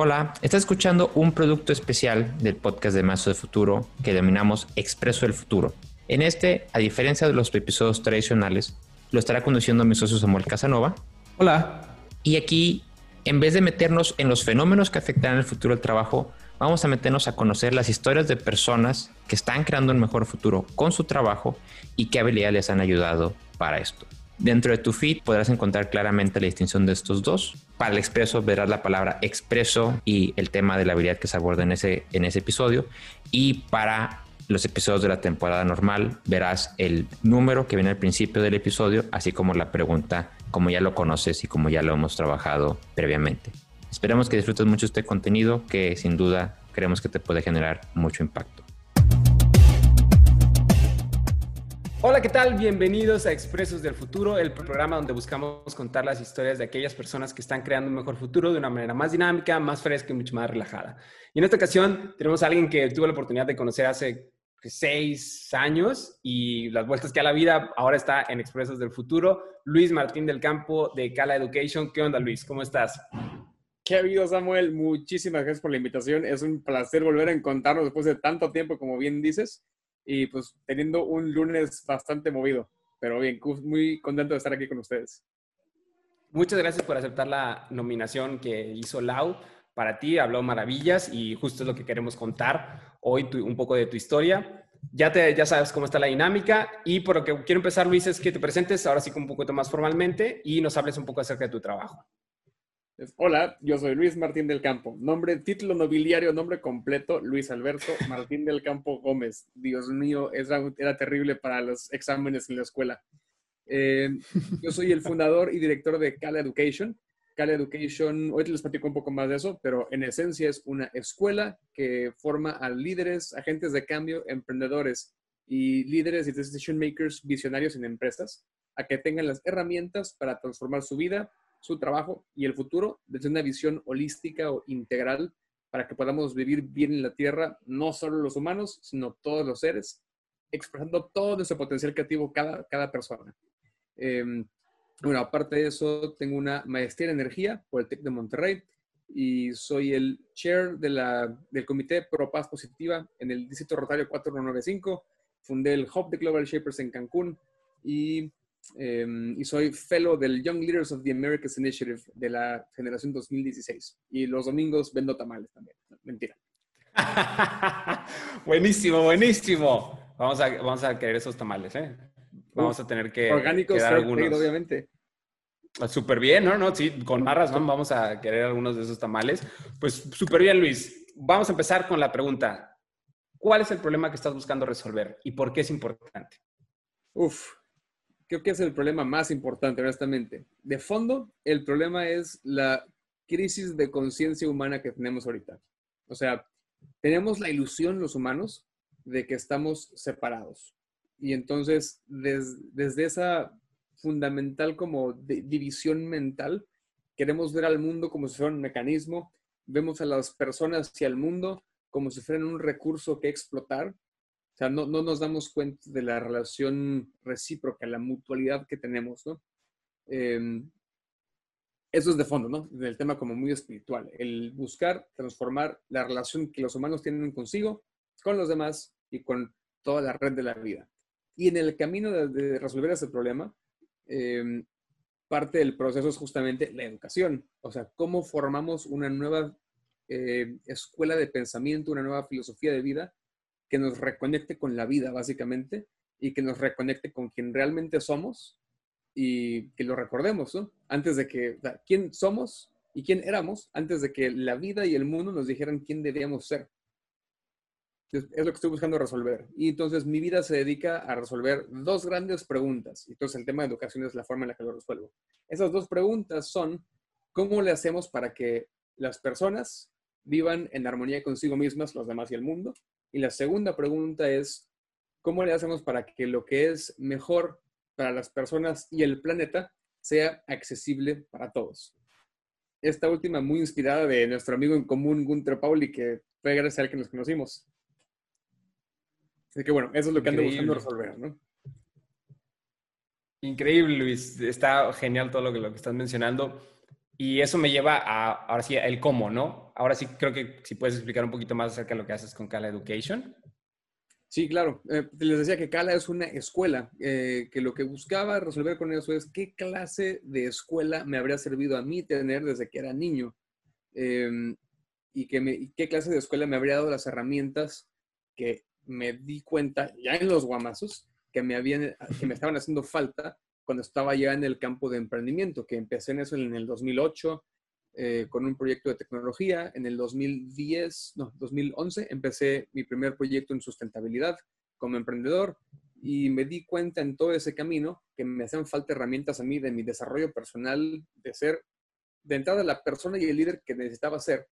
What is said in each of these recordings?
Hola, estás escuchando un producto especial del podcast de Mazo de Futuro que denominamos Expreso del Futuro. En este, a diferencia de los episodios tradicionales, lo estará conduciendo mi socio Samuel Casanova. Hola. Y aquí, en vez de meternos en los fenómenos que afectarán el futuro del trabajo, vamos a meternos a conocer las historias de personas que están creando un mejor futuro con su trabajo y qué habilidades les han ayudado para esto. Dentro de tu feed podrás encontrar claramente la distinción de estos dos. Para el expreso verás la palabra expreso y el tema de la habilidad que se aborda en ese, en ese episodio. Y para los episodios de la temporada normal verás el número que viene al principio del episodio, así como la pregunta, como ya lo conoces y como ya lo hemos trabajado previamente. Esperemos que disfrutes mucho este contenido que sin duda creemos que te puede generar mucho impacto. Hola, ¿qué tal? Bienvenidos a Expresos del Futuro, el programa donde buscamos contar las historias de aquellas personas que están creando un mejor futuro de una manera más dinámica, más fresca y mucho más relajada. Y en esta ocasión tenemos a alguien que tuve la oportunidad de conocer hace seis años y las vueltas que a la vida ahora está en Expresos del Futuro. Luis Martín del Campo de Cala Education. ¿Qué onda, Luis? ¿Cómo estás? ¿Qué ha habido, Samuel? Muchísimas gracias por la invitación. Es un placer volver a encontrarnos después de tanto tiempo, como bien dices y pues teniendo un lunes bastante movido. Pero bien, muy contento de estar aquí con ustedes. Muchas gracias por aceptar la nominación que hizo Lau. Para ti habló maravillas y justo es lo que queremos contar hoy un poco de tu historia. Ya, te, ya sabes cómo está la dinámica y por lo que quiero empezar, Luis, es que te presentes ahora sí un poquito más formalmente y nos hables un poco acerca de tu trabajo. Hola, yo soy Luis Martín del Campo. Nombre, título nobiliario, nombre completo, Luis Alberto Martín del Campo Gómez. Dios mío, era, terrible para los exámenes en la escuela. Eh, yo soy el fundador y director de Cala Education. Cala Education, hoy les platico un poco más de eso, pero en esencia es una escuela que forma a líderes, agentes de cambio, emprendedores y líderes y decision makers visionarios en empresas a que tengan las herramientas para transformar su vida su trabajo y el futuro desde una visión holística o integral para que podamos vivir bien en la Tierra, no solo los humanos, sino todos los seres, expresando todo nuestro potencial creativo cada, cada persona. Em, bueno, aparte de eso, tengo una maestría en energía por el TEC de Monterrey y soy el chair de la, del Comité Pro Paz Positiva en el Distrito Rotario 4195. Fundé el Hub de Global Shapers en Cancún y Em, y soy fellow del Young Leaders of the Americas Initiative de la generación 2016. Y los domingos vendo tamales también. mentira. buenísimo, buenísimo. Vamos a, vamos a querer esos tamales, ¿eh? Vamos a tener que. Orgánicos, algunos. obviamente. Ah, súper bien, ¿no? No, sí, con más razón vamos a querer algunos de esos tamales. Pues súper bien, Luis. Vamos a empezar con la pregunta. ¿Cuál es el problema que estás buscando resolver y por qué es importante? Uf, creo que es el problema más importante, honestamente. De fondo, el problema es la crisis de conciencia humana que tenemos ahorita. O sea, tenemos la ilusión los humanos de que estamos separados. Y entonces, desde esa fundamental como división mental, queremos ver al mundo como si fuera un mecanismo, vemos a las personas y al mundo como si fueran un recurso que explotar o sea, no, no nos damos cuenta de la relación recíproca, la mutualidad que tenemos, ¿no? Em, eso es de fondo, ¿no? Del tema como muy espiritual, el buscar transformar la relación que los humanos tienen consigo, con los demás y con toda la red de la vida. Y en el camino de, resolver ese problema, em, parte del proceso es justamente la educación, o sea, cómo formamos una nueva eh, escuela de pensamiento, una nueva filosofía de vida que nos reconecte con la vida, básicamente, y que nos reconecte con quien realmente somos y que lo recordemos, ¿no? Antes de que, o quién somos y quién éramos, antes de que la vida y el mundo nos dijeran quién debíamos ser. Es lo que estoy buscando resolver. Y entonces mi vida se dedica a resolver dos grandes preguntas. Entonces el tema de educación es la forma en la que lo resuelvo. Esas dos preguntas son, ¿cómo le hacemos para que las personas vivan en armonía consigo mismas, los demás y el mundo? Y la segunda pregunta es, ¿cómo le hacemos para que lo que es mejor para las personas y el planeta sea accesible para todos? Esta última muy inspirada de nuestro amigo en común, Gunther Pauli, que fue gracias a él que nos conocimos. Así que bueno, eso es lo que ando buscando resolver, ¿no? Increíble, Luis. Está genial todo lo que, lo que estás mencionando. Y eso me lleva a, ahora sí, el cómo, ¿no? Ahora sí creo que si puedes explicar un poquito más acerca de lo que haces con Cala Education. Sí, claro. Eh, les decía que Cala es una escuela, eh, que lo que buscaba resolver con eso es qué clase de escuela me habría servido a mí tener desde que era niño. Em, y, que qué clase de escuela me habría dado las herramientas que me di cuenta ya en los guamazos que me, habían, que me estaban haciendo falta cuando estaba ya en el campo de emprendimiento, que empecé en eso en el 2008 eh, con un proyecto de tecnología. En el 2010, no, 2011 empecé mi primer proyecto en sustentabilidad como emprendedor y me di cuenta en todo ese camino que me hacían falta herramientas a mí de mi desarrollo personal, de ser de entrada la persona y el líder que necesitaba ser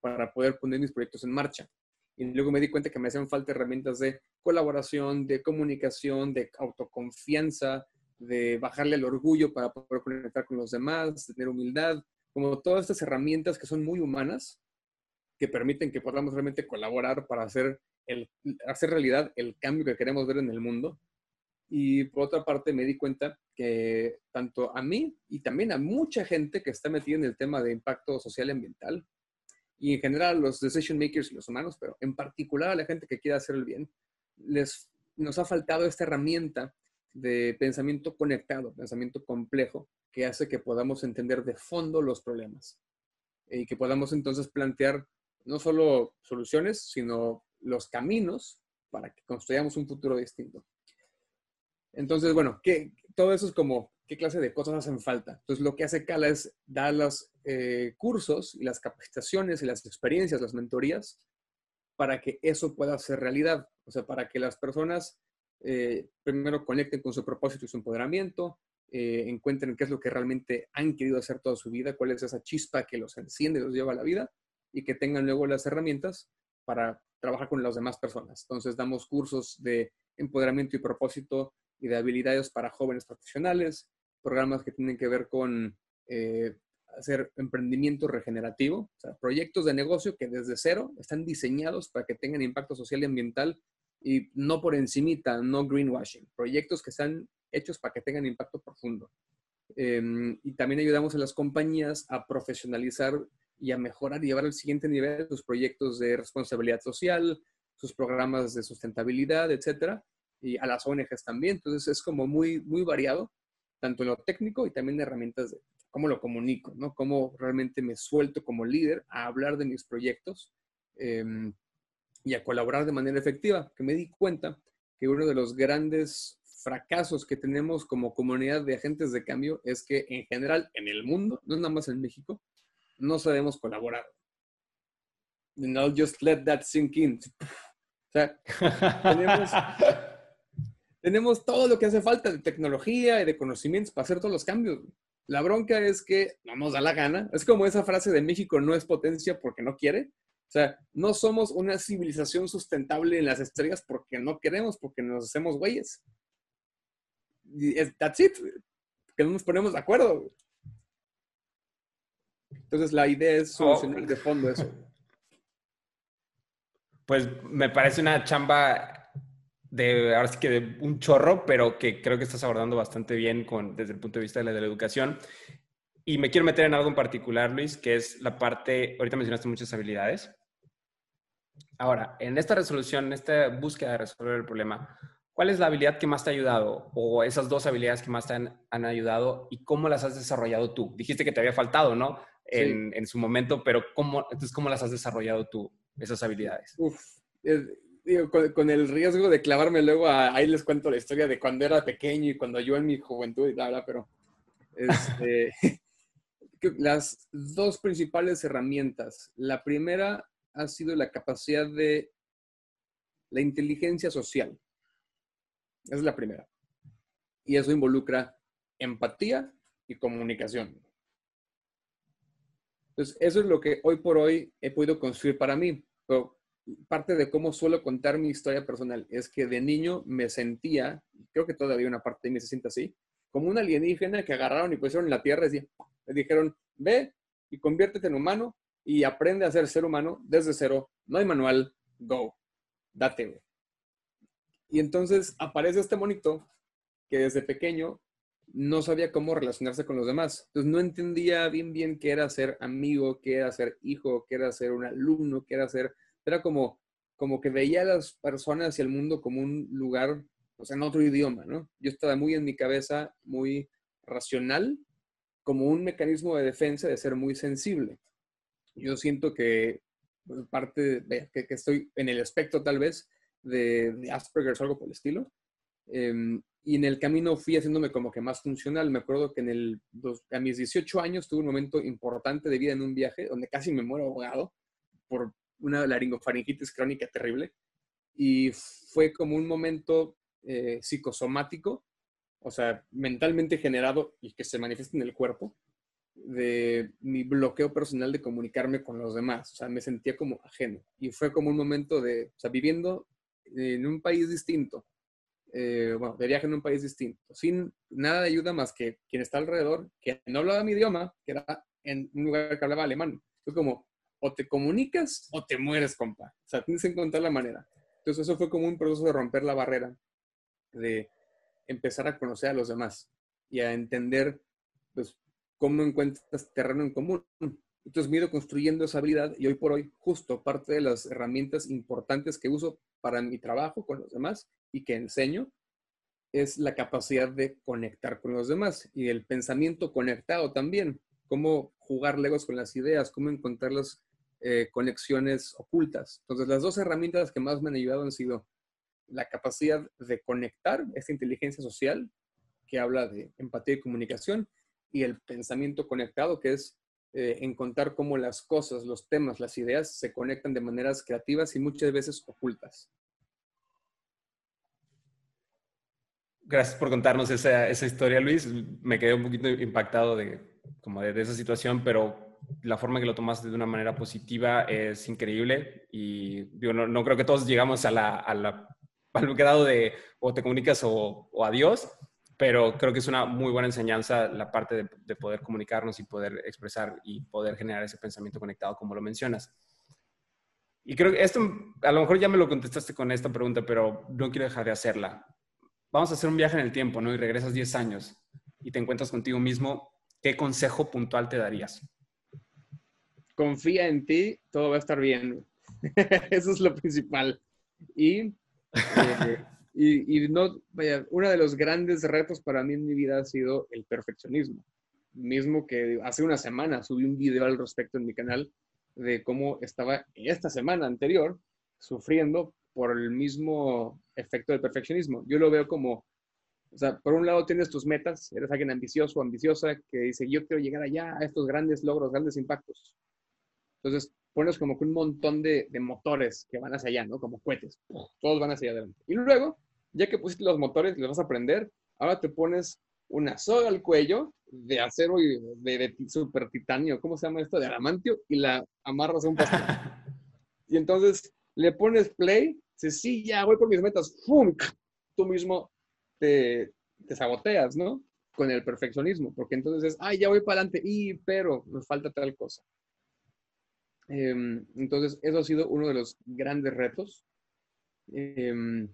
para poder poner mis proyectos en marcha. Y luego me di cuenta que me hacían falta herramientas de colaboración, de comunicación, de autoconfianza, de bajarle el orgullo para poder conectar con los demás, tener humildad, como todas estas herramientas que son muy humanas, que permiten que podamos realmente colaborar para hacer, el, hacer realidad el cambio que queremos ver en el mundo. Y por otra parte me di cuenta que tanto a mí y también a mucha gente que está metida en el tema de impacto social y ambiental, y en general los decision makers y los humanos, pero en particular a la gente que quiere hacer el bien, les, nos ha faltado esta herramienta de pensamiento conectado, pensamiento complejo, que hace que podamos entender de fondo los problemas y que podamos entonces plantear no solo soluciones, sino los caminos para que construyamos un futuro distinto. Entonces, bueno, ¿qué, todo eso es como qué clase de cosas hacen falta. Entonces, lo que hace Cala es dar los eh, cursos y las capacitaciones y las experiencias, las mentorías, para que eso pueda ser realidad. O sea, para que las personas eh, primero conecten con su propósito y su empoderamiento, eh, encuentren qué es lo que realmente han querido hacer toda su vida, cuál es esa chispa que los enciende, los lleva a la vida y que tengan luego las herramientas para trabajar con las demás personas. Entonces damos cursos de empoderamiento y propósito y de habilidades para jóvenes profesionales, programas que tienen que ver con eh, hacer emprendimiento regenerativo, o sea, proyectos de negocio que desde cero están diseñados para que tengan impacto social y ambiental y no por encimita, no greenwashing, proyectos que están hechos para que tengan impacto profundo. Em, y también ayudamos a las compañías a profesionalizar y a mejorar y llevar al siguiente nivel sus proyectos de responsabilidad social, sus programas de sustentabilidad, etcétera, y a las ONGs también. Entonces es como muy, muy variado, tanto en lo técnico y también en herramientas de cómo lo comunico, ¿no? Cómo realmente me suelto como líder a hablar de mis proyectos. Em, y a colaborar de manera efectiva, que me di cuenta que uno de los grandes fracasos que tenemos como comunidad de agentes de cambio es que en general en el mundo, no es nada más en México, no sabemos colaborar. No just let that sink in. O sea, tenemos, tenemos todo lo que hace falta de tecnología y de conocimientos para hacer todos los cambios. La bronca es que no nos da la gana. Es como esa frase de México no es potencia porque no quiere. O sea, no somos una civilización sustentable en las estrellas porque no queremos, porque nos hacemos güeyes. That's it. Que no nos ponemos de acuerdo. Entonces la idea es oh. solucionar de fondo eso. Pues me parece una chamba de, ahora sí que de un chorro, pero que creo que estás abordando bastante bien con, desde el punto de vista de la, de la educación. Y me quiero meter en algo en particular, Luis, que es la parte, ahorita mencionaste muchas habilidades, Ahora, en esta resolución, en esta búsqueda de resolver el problema, ¿cuál es la habilidad que más te ha ayudado o esas dos habilidades que más te han, ayudado y cómo las has desarrollado tú? Dijiste que te había faltado, ¿no? En, su momento, pero ¿cómo, entonces, ¿cómo las has desarrollado tú, esas habilidades? Uf, digo, con, el riesgo de clavarme luego, ahí les cuento la historia de cuando era pequeño y cuando yo en mi juventud y bla, bla, pero este, las dos principales herramientas. La primera ha sido la capacidad de la inteligencia social. Esa es la primera. Y eso involucra empatía y comunicación. Entonces, eso es lo que hoy por hoy he podido construir para mí. Pero parte de cómo suelo contar mi historia personal es que de niño me sentía, creo que todavía una parte de mí se siente así, como un alienígena que agarraron y pusieron en la tierra y le dijeron, ve y conviértete en humano y aprende a ser ser humano desde cero. No hay manual, go, date. Y entonces aparece este monito que desde pequeño no sabía cómo relacionarse con los demás. Entonces no entendía bien bien qué era ser amigo, qué era ser hijo, qué era ser un alumno, qué era ser... Era como, como que veía a las personas y el mundo como un lugar, o sea, en otro idioma, ¿no? Yo estaba muy en mi cabeza, muy racional, como un mecanismo de defensa de ser muy sensible. Yo siento que pues, parte de, que, estoy en el espectro tal vez de, Asperger o algo por el estilo. Em, y en el camino fui haciéndome como que más funcional. Me acuerdo que en el, a mis 18 años tuve un momento importante de vida en un viaje donde casi me muero ahogado por una laringofaringitis crónica terrible. Y fue como un momento eh, psicosomático, o sea, mentalmente generado y que se manifiesta en el cuerpo, de mi bloqueo personal de comunicarme con los demás. O sea, me sentía como ajeno. Y fue como un momento de, o sea, viviendo en un país distinto, eh, bueno, de viaje en un país distinto, sin nada de ayuda más que quien está alrededor, que no hablaba mi idioma, que era en un lugar que hablaba alemán. Fue como, o te comunicas o te mueres, compa. O sea, tienes que encontrar la manera. Entonces eso fue como un proceso de romper la barrera, de empezar a conocer a los demás y a entender, pues, cómo encuentras terreno en común. Entonces me he ido construyendo esa habilidad y hoy por hoy justo parte de las herramientas importantes que uso para mi trabajo con los demás y que enseño es la capacidad de conectar con los demás y el pensamiento conectado también, cómo jugar legos con las ideas, cómo encontrar las eh, conexiones ocultas. Entonces las dos herramientas que más me han ayudado han sido la capacidad de conectar, esta inteligencia social que habla de empatía y comunicación, y el pensamiento conectado, que es eh, encontrar cómo las cosas, los temas, las ideas se conectan de maneras creativas y muchas veces ocultas. Gracias por contarnos esa, historia, Luis. Me quedé un poquito impactado de, como de, esa situación, pero la forma que lo tomaste de una manera positiva es increíble y digo, no, creo que todos llegamos a la, al grado de o te comunicas o, o adiós, pero creo que es una muy buena enseñanza la parte de, poder comunicarnos y poder expresar y poder generar ese pensamiento conectado como lo mencionas. Y creo que esto, a lo mejor ya me lo contestaste con esta pregunta, pero no quiero dejar de hacerla. Vamos a hacer un viaje en el tiempo, ¿no? Y regresas 10 años y te encuentras contigo mismo. ¿Qué consejo puntual te darías? Confía en ti, todo va a estar bien. Eso es lo principal. Y eh, y, no, vaya, uno de los grandes retos para mí en mi vida ha sido el perfeccionismo. Mismo que hace una semana subí un video al respecto en mi canal de cómo estaba esta semana anterior sufriendo por el mismo efecto del perfeccionismo. Yo lo veo como, o sea, por un lado tienes tus metas, eres alguien ambicioso ambiciosa que dice, yo quiero llegar allá a estos grandes logros, grandes impactos. Entonces, pones como que un montón de, de motores que van hacia allá, ¿no? Como cohetes. Todos van hacia adelante. Y luego ya que pusiste los motores y los vas a prender, ahora te pones una soga al cuello de acero y de, super titanio, ¿cómo se llama esto? De adamantio y la amarras a un pastel. y entonces le pones play, dices, sí, ya voy por mis metas, ¡fum! Tú mismo te, te saboteas, ¿no? Con el perfeccionismo, porque entonces es, ay, ya voy para adelante, y pero me falta tal cosa. Em, entonces, eso ha sido uno de los grandes retos. Eh,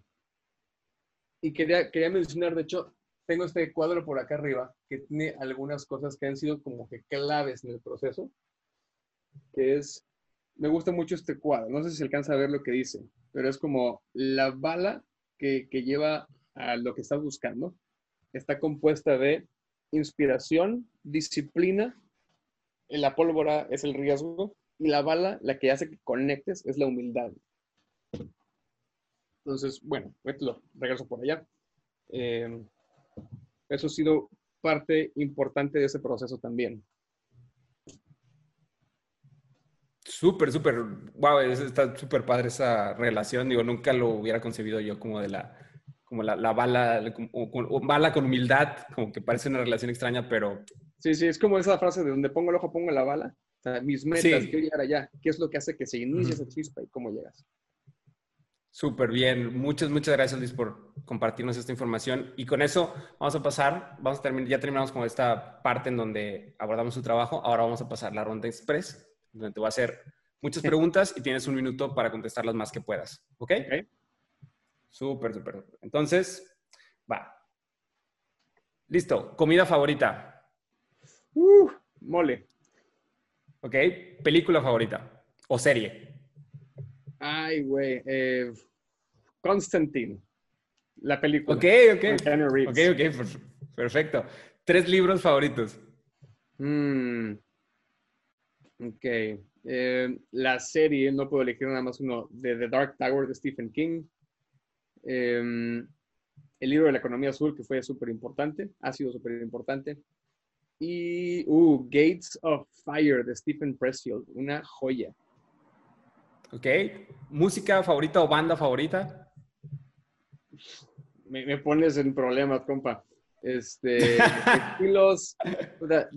y quería, quería mencionar, de hecho, tengo este cuadro por acá arriba que tiene algunas cosas que han sido como que claves en el proceso, que es, me gusta mucho este cuadro, no sé si se alcanza a ver lo que dice, pero es como la bala que, que lleva a lo que estás buscando, está compuesta de inspiración, disciplina, la pólvora es el riesgo y la bala, la que hace que conectes, es la humildad. Entonces, bueno, lo regreso por allá. Eh, eso ha sido parte importante de ese proceso también. Súper, súper, wow, está súper padre esa relación. Digo, nunca lo hubiera concebido yo como de la, como la, bala, como, bala con humildad, como que parece una relación extraña, pero... Sí, sí, es como esa frase de donde pongo el ojo, pongo la bala. O sea, mis metas, quiero llegar allá. ¿Qué es lo que hace que se inicie esa chispa y cómo llegas? Súper bien. Muchas, muchas gracias, Luis, por compartirnos esta información. Y con eso vamos a pasar, vamos a terminar, ya terminamos con esta parte en donde abordamos su trabajo. Ahora vamos a pasar la ronda express, donde te voy a hacer muchas preguntas y tienes un minuto para contestar las más que puedas. ¿Ok? okay. Súper, súper. Entonces, va. Listo. Comida favorita. Uh, mole. Ok. Película favorita. O serie. Ay, güey. Eh, Constantine. La película. Ok, ok. Ok, ok. per- Perfecto. Tres libros favoritos. Mm. Ok. Eh, la serie, no puedo elegir nada más uno, de The Dark Tower de Stephen King. Eh, el libro de la economía azul, que fue súper importante, ha sido súper importante. Y, uh, Gates of Fire de Stephen Pressfield, una joya. Ok. Música favorita o banda favorita. Me, me pones en problemas, compa. Este, estilos,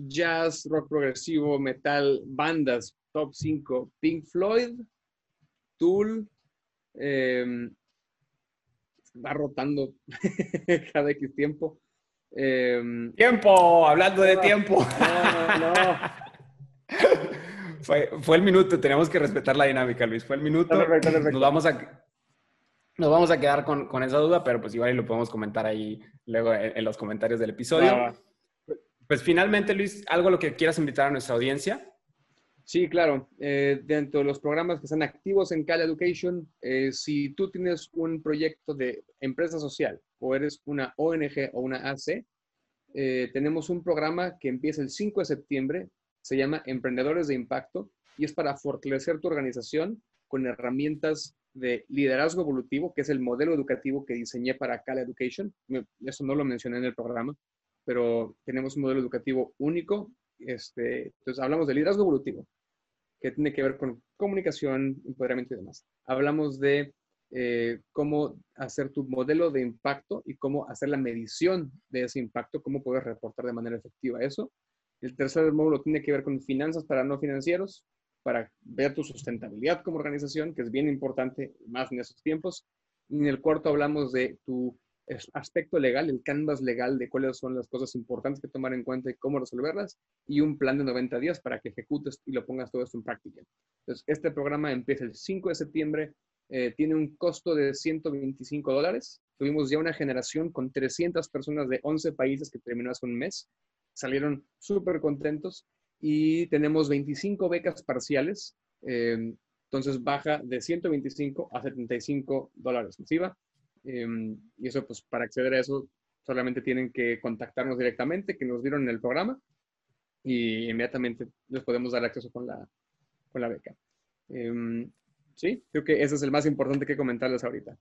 jazz, rock progresivo, metal, bandas, top 5, Pink Floyd, Tool, eh, va rotando cada X tiempo. Eh, Tiempo, hablando de tiempo. no, no, no. Fue, fue el minuto, tenemos que respetar la dinámica, Luis. Fue el minuto. Perfecto, perfecto. Nos vamos a, nos vamos a quedar con, con esa duda, pero pues igual y lo podemos comentar ahí luego en, en los comentarios del episodio. Pues finalmente, Luis, algo a lo que quieras invitar a nuestra audiencia. Sí, claro. Eh, dentro de los programas que están activos en Cal Education, eh, si tú tienes un proyecto de empresa social o eres una ONG o una AC, eh, tenemos un programa que empieza el 5 de septiembre, se llama Emprendedores de Impacto y es para fortalecer tu organización con herramientas de liderazgo evolutivo, que es el modelo educativo que diseñé para Cal Education. Eso no lo mencioné en el programa, pero tenemos un modelo educativo único. Este, entonces, hablamos de liderazgo evolutivo, que tiene que ver con comunicación, empoderamiento y demás. Hablamos de eh, cómo hacer tu modelo de impacto y cómo hacer la medición de ese impacto, cómo poder reportar de manera efectiva eso. El tercer módulo tiene que ver con finanzas para no financieros, para ver tu sustentabilidad como organización, que es bien importante más en esos tiempos. Y en el cuarto hablamos de tu aspecto legal, el canvas legal de cuáles son las cosas importantes que tomar en cuenta y cómo resolverlas, y un plan de 90 días para que ejecutes y lo pongas todo esto en práctica. Entonces, este programa empieza el 5 de septiembre, eh, tiene un costo de 125 dólares. Tuvimos ya una generación con 300 personas de 11 países que terminó hace un mes. Salieron súper contentos y tenemos 25 becas parciales. eh, entonces baja de 125 a 75 dólares masiva. Eh, y eso, pues para acceder a eso, solamente tienen que contactarnos directamente, que nos dieron en el programa, y inmediatamente les podemos dar acceso con la, con la beca. Eh, sí, creo que ese es el más importante que comentarles ahorita.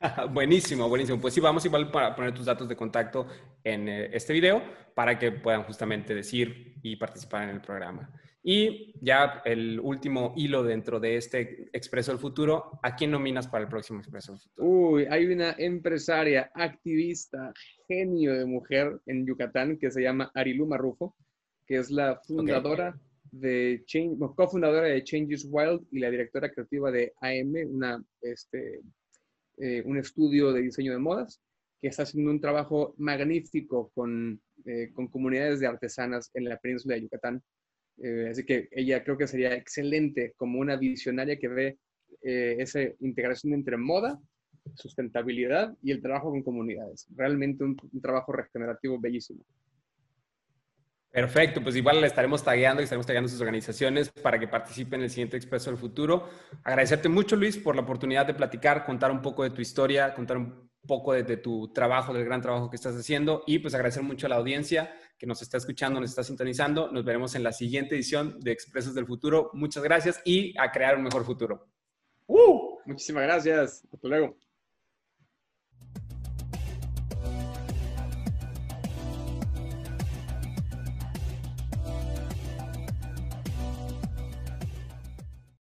buenísimo, buenísimo. Pues sí, vamos igual para poner tus datos de contacto en eh, este video para que puedan justamente decir y participar en el programa. Y ya el último hilo dentro de este Expreso del Futuro, ¿a quién nominas para el próximo Expreso del Futuro? Uy, hay una empresaria, activista, genio de mujer en Yucatán que se llama Arilu Marrufo, que es la fundadora de Change, cofundadora de Changes Wild y la directora creativa de AM, una, este, eh, un estudio de diseño de modas, que está haciendo un trabajo magnífico con, eh, con comunidades de artesanas en la península de Yucatán. Eh, así que ella creo que sería excelente como una visionaria que ve esa integración entre moda, sustentabilidad y el trabajo con comunidades. Realmente un trabajo regenerativo bellísimo. Perfecto, pues igual le estaremos tagueando y estaremos tagueando sus organizaciones para que participen en el siguiente Expreso del Futuro. Agradecerte mucho, Luis, por la oportunidad de platicar, contar un poco de tu historia, contar un poco de, tu trabajo, del gran trabajo que estás haciendo y pues agradecer mucho a la audiencia que nos está escuchando, nos está sintonizando. Nos veremos en la siguiente edición de Expresos del Futuro. Muchas gracias y a crear un mejor futuro. ¡Uh! Muchísimas gracias. Hasta luego.